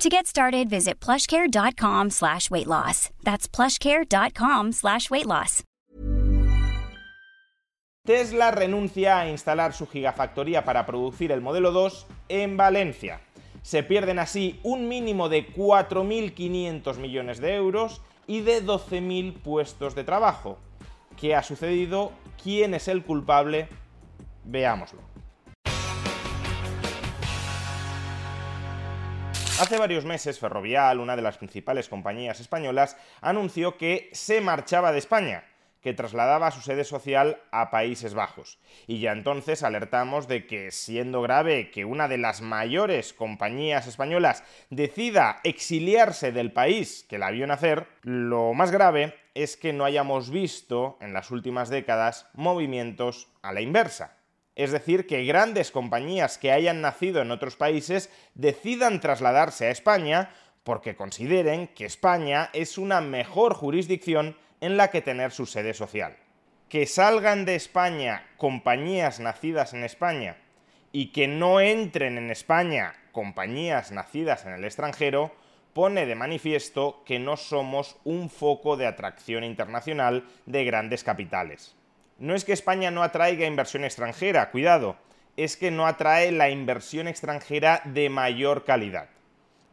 To get started, visit plushcare.com slash weight loss. That's plushcare.com slash weight loss. Tesla renuncia a instalar su gigafactoría para producir el modelo 2 en Valencia. Se pierden así un mínimo de 4.500 millones de euros y de 12.000 puestos de trabajo. ¿Qué ha sucedido? ¿Quién es el culpable? Veámoslo. Hace varios meses Ferrovial, una de las principales compañías españolas, anunció que se marchaba de España, que trasladaba su sede social a Países Bajos. Y ya entonces alertamos de que, siendo grave que una de las mayores compañías españolas decida exiliarse del país que la vio nacer, lo más grave es que no hayamos visto en las últimas décadas movimientos a la inversa. Es decir, que grandes compañías que hayan nacido en otros países decidan trasladarse a España porque consideren que España es una mejor jurisdicción en la que tener su sede social. Que salgan de España compañías nacidas en España y que no entren en España compañías nacidas en el extranjero pone de manifiesto que no somos un foco de atracción internacional de grandes capitales. No es que España no atraiga inversión extranjera, cuidado, es que no atrae la inversión extranjera de mayor calidad.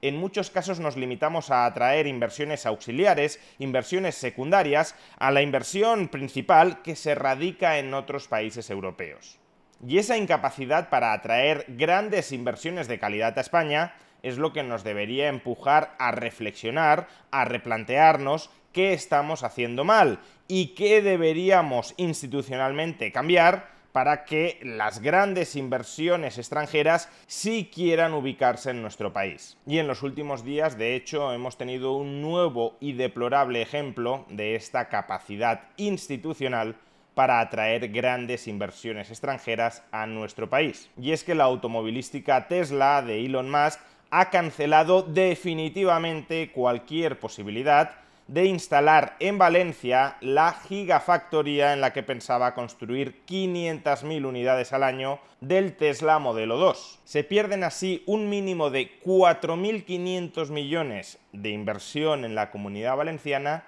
En muchos casos nos limitamos a atraer inversiones auxiliares, inversiones secundarias, a la inversión principal que se radica en otros países europeos. Y esa incapacidad para atraer grandes inversiones de calidad a España es lo que nos debería empujar a reflexionar, a replantearnos qué estamos haciendo mal y qué deberíamos institucionalmente cambiar para que las grandes inversiones extranjeras sí quieran ubicarse en nuestro país. Y en los últimos días, de hecho, hemos tenido un nuevo y deplorable ejemplo de esta capacidad institucional para atraer grandes inversiones extranjeras a nuestro país. Y es que la automovilística Tesla de Elon Musk ha cancelado definitivamente cualquier posibilidad de instalar en Valencia la gigafactoría en la que pensaba construir 500.000 unidades al año del Tesla Modelo 2. Se pierden así un mínimo de 4.500 millones de inversión en la comunidad valenciana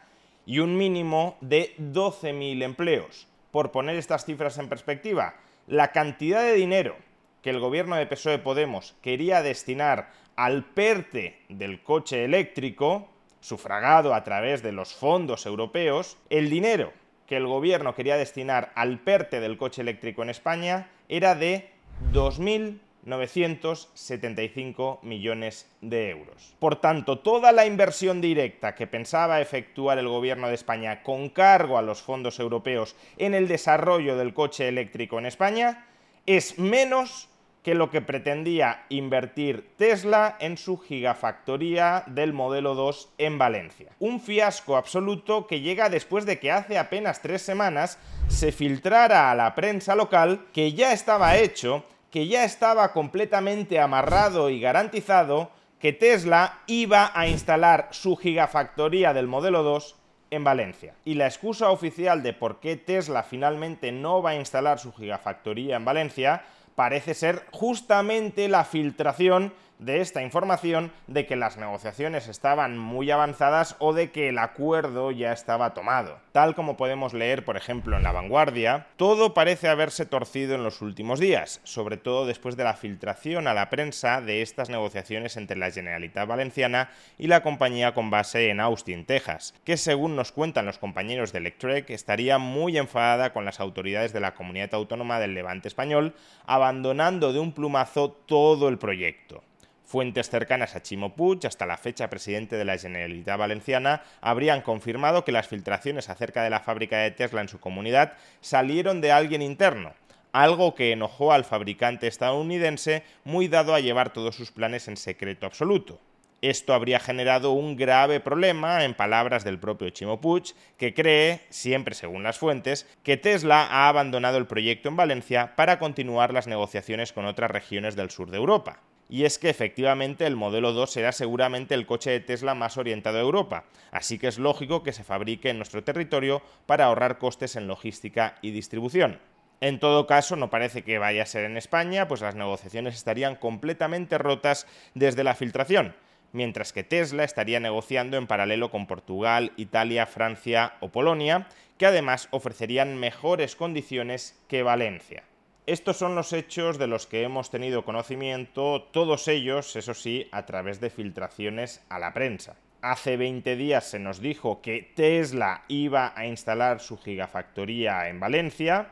y un mínimo de 12.000 empleos. Por poner estas cifras en perspectiva, la cantidad de dinero que el gobierno de PSOE Podemos quería destinar al PERTE del coche eléctrico, sufragado a través de los fondos europeos, el dinero que el gobierno quería destinar al PERTE del coche eléctrico en España era de 2.975 millones de euros. Por tanto, toda la inversión directa que pensaba efectuar el gobierno de España con cargo a los fondos europeos en el desarrollo del coche eléctrico en España es menos que lo que pretendía invertir Tesla en su gigafactoría del modelo 2 en Valencia. Un fiasco absoluto que llega después de que hace apenas tres semanas se filtrara a la prensa local que ya estaba hecho, que ya estaba completamente amarrado y garantizado que Tesla iba a instalar su gigafactoría del modelo 2 en Valencia. Y la excusa oficial de por qué Tesla finalmente no va a instalar su gigafactoría en Valencia parece ser justamente la filtración de esta información de que las negociaciones estaban muy avanzadas o de que el acuerdo ya estaba tomado. Tal como podemos leer, por ejemplo, en La Vanguardia, todo parece haberse torcido en los últimos días, sobre todo después de la filtración a la prensa de estas negociaciones entre la Generalitat Valenciana y la compañía con base en Austin, Texas, que según nos cuentan los compañeros de Electrek estaría muy enfadada con las autoridades de la comunidad autónoma del Levante español, abandonando de un plumazo todo el proyecto. Fuentes cercanas a Chimo Puig, hasta la fecha presidente de la Generalitat Valenciana, habrían confirmado que las filtraciones acerca de la fábrica de Tesla en su comunidad salieron de alguien interno, algo que enojó al fabricante estadounidense muy dado a llevar todos sus planes en secreto absoluto. Esto habría generado un grave problema, en palabras del propio Chimo Puig, que cree, siempre según las fuentes, que Tesla ha abandonado el proyecto en Valencia para continuar las negociaciones con otras regiones del sur de Europa. Y es que efectivamente el modelo 2 será seguramente el coche de Tesla más orientado a Europa, así que es lógico que se fabrique en nuestro territorio para ahorrar costes en logística y distribución. En todo caso, no parece que vaya a ser en España, pues las negociaciones estarían completamente rotas desde la filtración mientras que Tesla estaría negociando en paralelo con Portugal, Italia, Francia o Polonia, que además ofrecerían mejores condiciones que Valencia. Estos son los hechos de los que hemos tenido conocimiento, todos ellos, eso sí, a través de filtraciones a la prensa. Hace 20 días se nos dijo que Tesla iba a instalar su gigafactoría en Valencia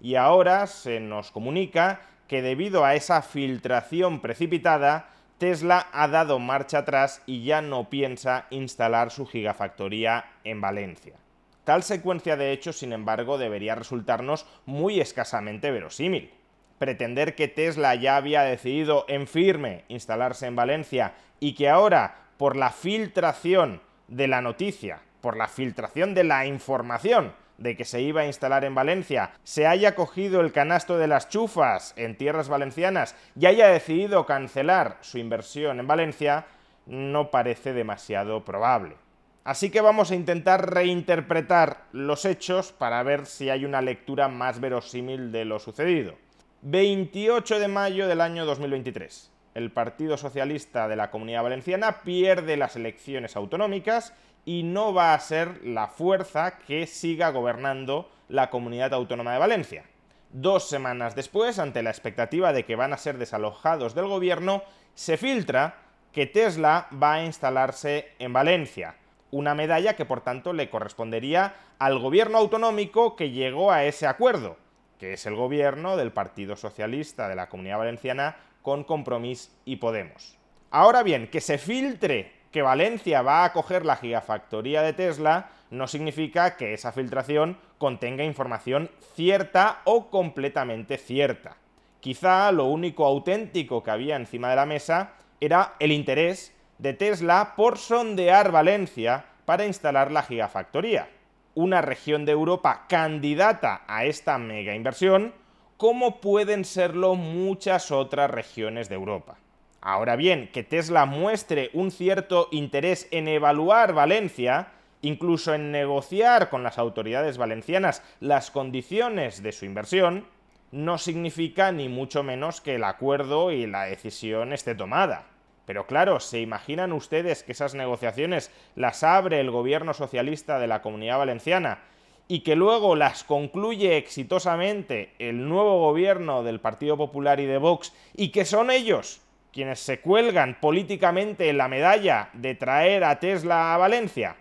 y ahora se nos comunica que debido a esa filtración precipitada, Tesla ha dado marcha atrás y ya no piensa instalar su gigafactoría en Valencia. Tal secuencia de hechos, sin embargo, debería resultarnos muy escasamente verosímil. Pretender que Tesla ya había decidido en firme instalarse en Valencia y que ahora, por la filtración de la noticia, por la filtración de la información, de que se iba a instalar en Valencia, se haya cogido el canasto de las chufas en tierras valencianas y haya decidido cancelar su inversión en Valencia, no parece demasiado probable. Así que vamos a intentar reinterpretar los hechos para ver si hay una lectura más verosímil de lo sucedido. 28 de mayo del año 2023. El Partido Socialista de la Comunidad Valenciana pierde las elecciones autonómicas y no va a ser la fuerza que siga gobernando la comunidad autónoma de Valencia. Dos semanas después, ante la expectativa de que van a ser desalojados del gobierno, se filtra que Tesla va a instalarse en Valencia, una medalla que por tanto le correspondería al gobierno autonómico que llegó a ese acuerdo, que es el gobierno del Partido Socialista de la Comunidad Valenciana con Compromís y Podemos. Ahora bien, que se filtre que Valencia va a acoger la gigafactoría de Tesla no significa que esa filtración contenga información cierta o completamente cierta. Quizá lo único auténtico que había encima de la mesa era el interés de Tesla por sondear Valencia para instalar la gigafactoría, una región de Europa candidata a esta mega inversión, como pueden serlo muchas otras regiones de Europa. Ahora bien, que Tesla muestre un cierto interés en evaluar Valencia, incluso en negociar con las autoridades valencianas las condiciones de su inversión, no significa ni mucho menos que el acuerdo y la decisión esté tomada. Pero claro, ¿se imaginan ustedes que esas negociaciones las abre el gobierno socialista de la comunidad valenciana y que luego las concluye exitosamente el nuevo gobierno del Partido Popular y de Vox y que son ellos quienes se cuelgan políticamente la medalla de traer a Tesla a Valencia.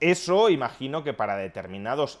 Eso imagino que para determinados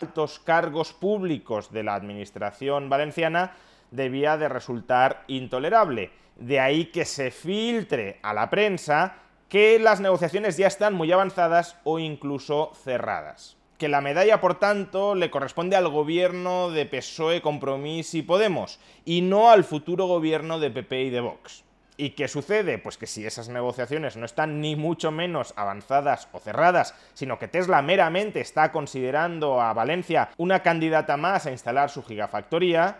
Altos cargos públicos de la administración valenciana debía de resultar intolerable. De ahí que se filtre a la prensa que las negociaciones ya están muy avanzadas o incluso cerradas. Que la medalla, por tanto, le corresponde al gobierno de PSOE, Compromís y Podemos, y no al futuro gobierno de PP y de Vox. ¿Y qué sucede? Pues que si esas negociaciones no están ni mucho menos avanzadas o cerradas, sino que Tesla meramente está considerando a Valencia una candidata más a instalar su gigafactoría,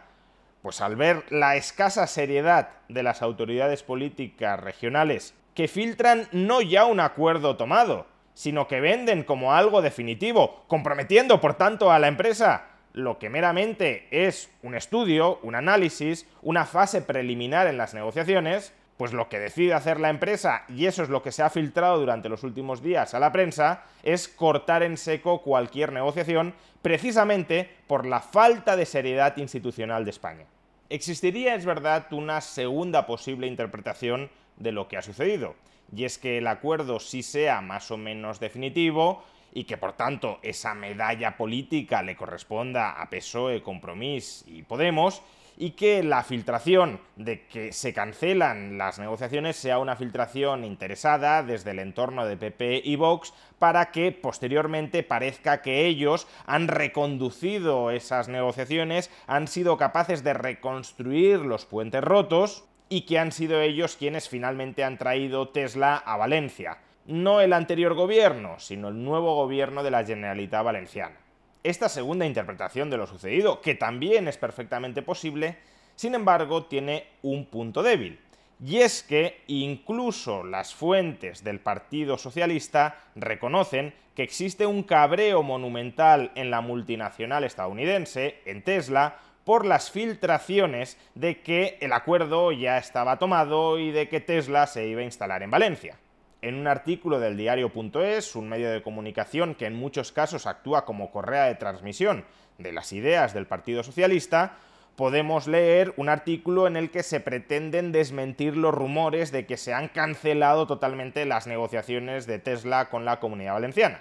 pues al ver la escasa seriedad de las autoridades políticas regionales que filtran no ya un acuerdo tomado, sino que venden como algo definitivo, comprometiendo por tanto a la empresa lo que meramente es un estudio, un análisis, una fase preliminar en las negociaciones, pues lo que decide hacer la empresa, y eso es lo que se ha filtrado durante los últimos días a la prensa, es cortar en seco cualquier negociación, precisamente por la falta de seriedad institucional de España. Existiría, es verdad, una segunda posible interpretación de lo que ha sucedido. Y es que el acuerdo sí sea más o menos definitivo y que por tanto esa medalla política le corresponda a PSOE, Compromís y Podemos y que la filtración de que se cancelan las negociaciones sea una filtración interesada desde el entorno de PP y Vox para que posteriormente parezca que ellos han reconducido esas negociaciones, han sido capaces de reconstruir los puentes rotos y que han sido ellos quienes finalmente han traído Tesla a Valencia. No el anterior gobierno, sino el nuevo gobierno de la Generalitat Valenciana. Esta segunda interpretación de lo sucedido, que también es perfectamente posible, sin embargo tiene un punto débil. Y es que incluso las fuentes del Partido Socialista reconocen que existe un cabreo monumental en la multinacional estadounidense, en Tesla, por las filtraciones de que el acuerdo ya estaba tomado y de que Tesla se iba a instalar en Valencia. En un artículo del diario.es, un medio de comunicación que en muchos casos actúa como correa de transmisión de las ideas del Partido Socialista, podemos leer un artículo en el que se pretenden desmentir los rumores de que se han cancelado totalmente las negociaciones de Tesla con la comunidad valenciana.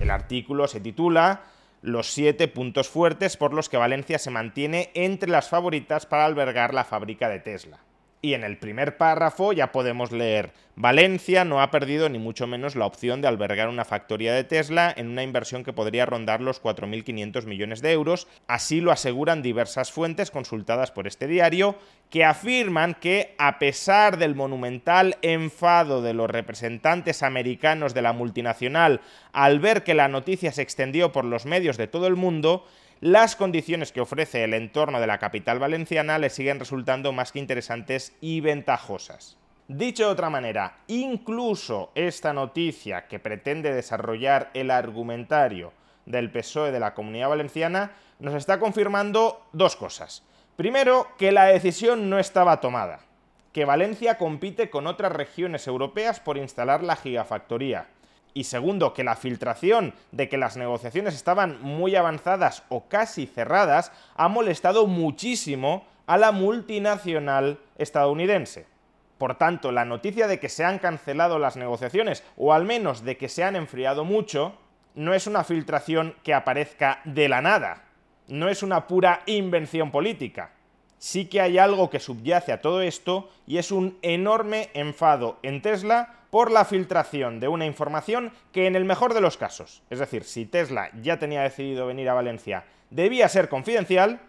El artículo se titula los siete puntos fuertes por los que Valencia se mantiene entre las favoritas para albergar la fábrica de Tesla. Y en el primer párrafo ya podemos leer, Valencia no ha perdido ni mucho menos la opción de albergar una factoría de Tesla en una inversión que podría rondar los 4.500 millones de euros, así lo aseguran diversas fuentes consultadas por este diario, que afirman que a pesar del monumental enfado de los representantes americanos de la multinacional al ver que la noticia se extendió por los medios de todo el mundo, las condiciones que ofrece el entorno de la capital valenciana le siguen resultando más que interesantes y ventajosas. Dicho de otra manera, incluso esta noticia que pretende desarrollar el argumentario del PSOE de la Comunidad Valenciana nos está confirmando dos cosas. Primero, que la decisión no estaba tomada, que Valencia compite con otras regiones europeas por instalar la gigafactoría y segundo, que la filtración de que las negociaciones estaban muy avanzadas o casi cerradas ha molestado muchísimo a la multinacional estadounidense. Por tanto, la noticia de que se han cancelado las negociaciones, o al menos de que se han enfriado mucho, no es una filtración que aparezca de la nada, no es una pura invención política. Sí que hay algo que subyace a todo esto y es un enorme enfado en Tesla por la filtración de una información que en el mejor de los casos, es decir, si Tesla ya tenía decidido venir a Valencia, debía ser confidencial,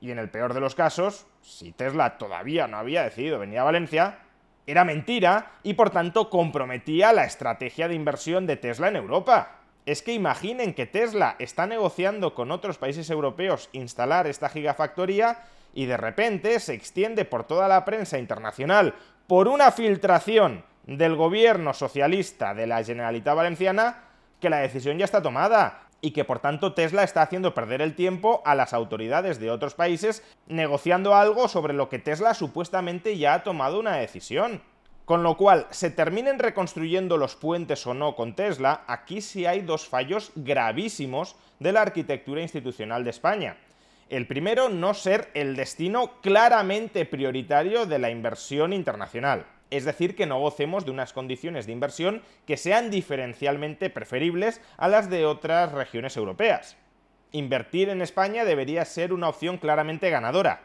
y en el peor de los casos, si Tesla todavía no había decidido venir a Valencia, era mentira y por tanto comprometía la estrategia de inversión de Tesla en Europa. Es que imaginen que Tesla está negociando con otros países europeos instalar esta gigafactoría y de repente se extiende por toda la prensa internacional por una filtración del gobierno socialista de la Generalitat Valenciana que la decisión ya está tomada y que por tanto Tesla está haciendo perder el tiempo a las autoridades de otros países negociando algo sobre lo que Tesla supuestamente ya ha tomado una decisión. Con lo cual, se terminen reconstruyendo los puentes o no con Tesla, aquí sí hay dos fallos gravísimos de la arquitectura institucional de España. El primero, no ser el destino claramente prioritario de la inversión internacional es decir, que no gocemos de unas condiciones de inversión que sean diferencialmente preferibles a las de otras regiones europeas. Invertir en España debería ser una opción claramente ganadora,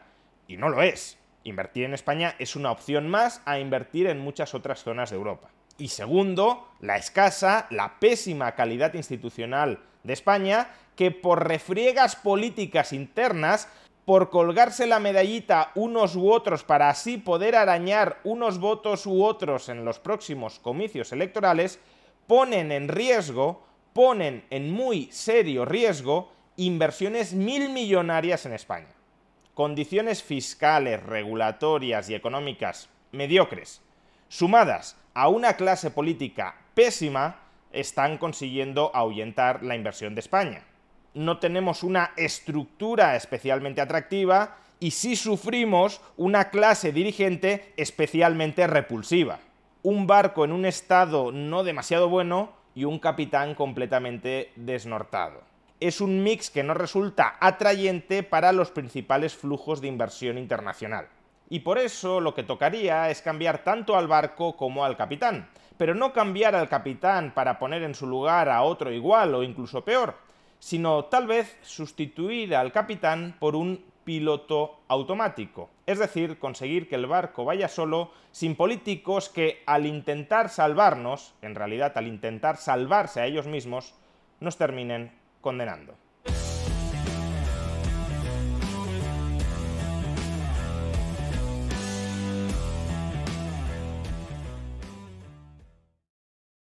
y no lo es. Invertir en España es una opción más a invertir en muchas otras zonas de Europa. Y segundo, la escasa, la pésima calidad institucional de España, que por refriegas políticas internas, por colgarse la medallita unos u otros para así poder arañar unos votos u otros en los próximos comicios electorales, ponen en riesgo, ponen en muy serio riesgo inversiones mil millonarias en España. Condiciones fiscales, regulatorias y económicas mediocres, sumadas a una clase política pésima, están consiguiendo ahuyentar la inversión de España. No tenemos una estructura especialmente atractiva y sí sufrimos una clase dirigente especialmente repulsiva. Un barco en un estado no demasiado bueno y un capitán completamente desnortado. Es un mix que no resulta atrayente para los principales flujos de inversión internacional. Y por eso lo que tocaría es cambiar tanto al barco como al capitán. Pero no cambiar al capitán para poner en su lugar a otro igual o incluso peor, sino tal vez sustituir al capitán por un piloto automático. Es decir, conseguir que el barco vaya solo sin políticos que al intentar salvarnos, en realidad al intentar salvarse a ellos mismos, nos terminen condenando.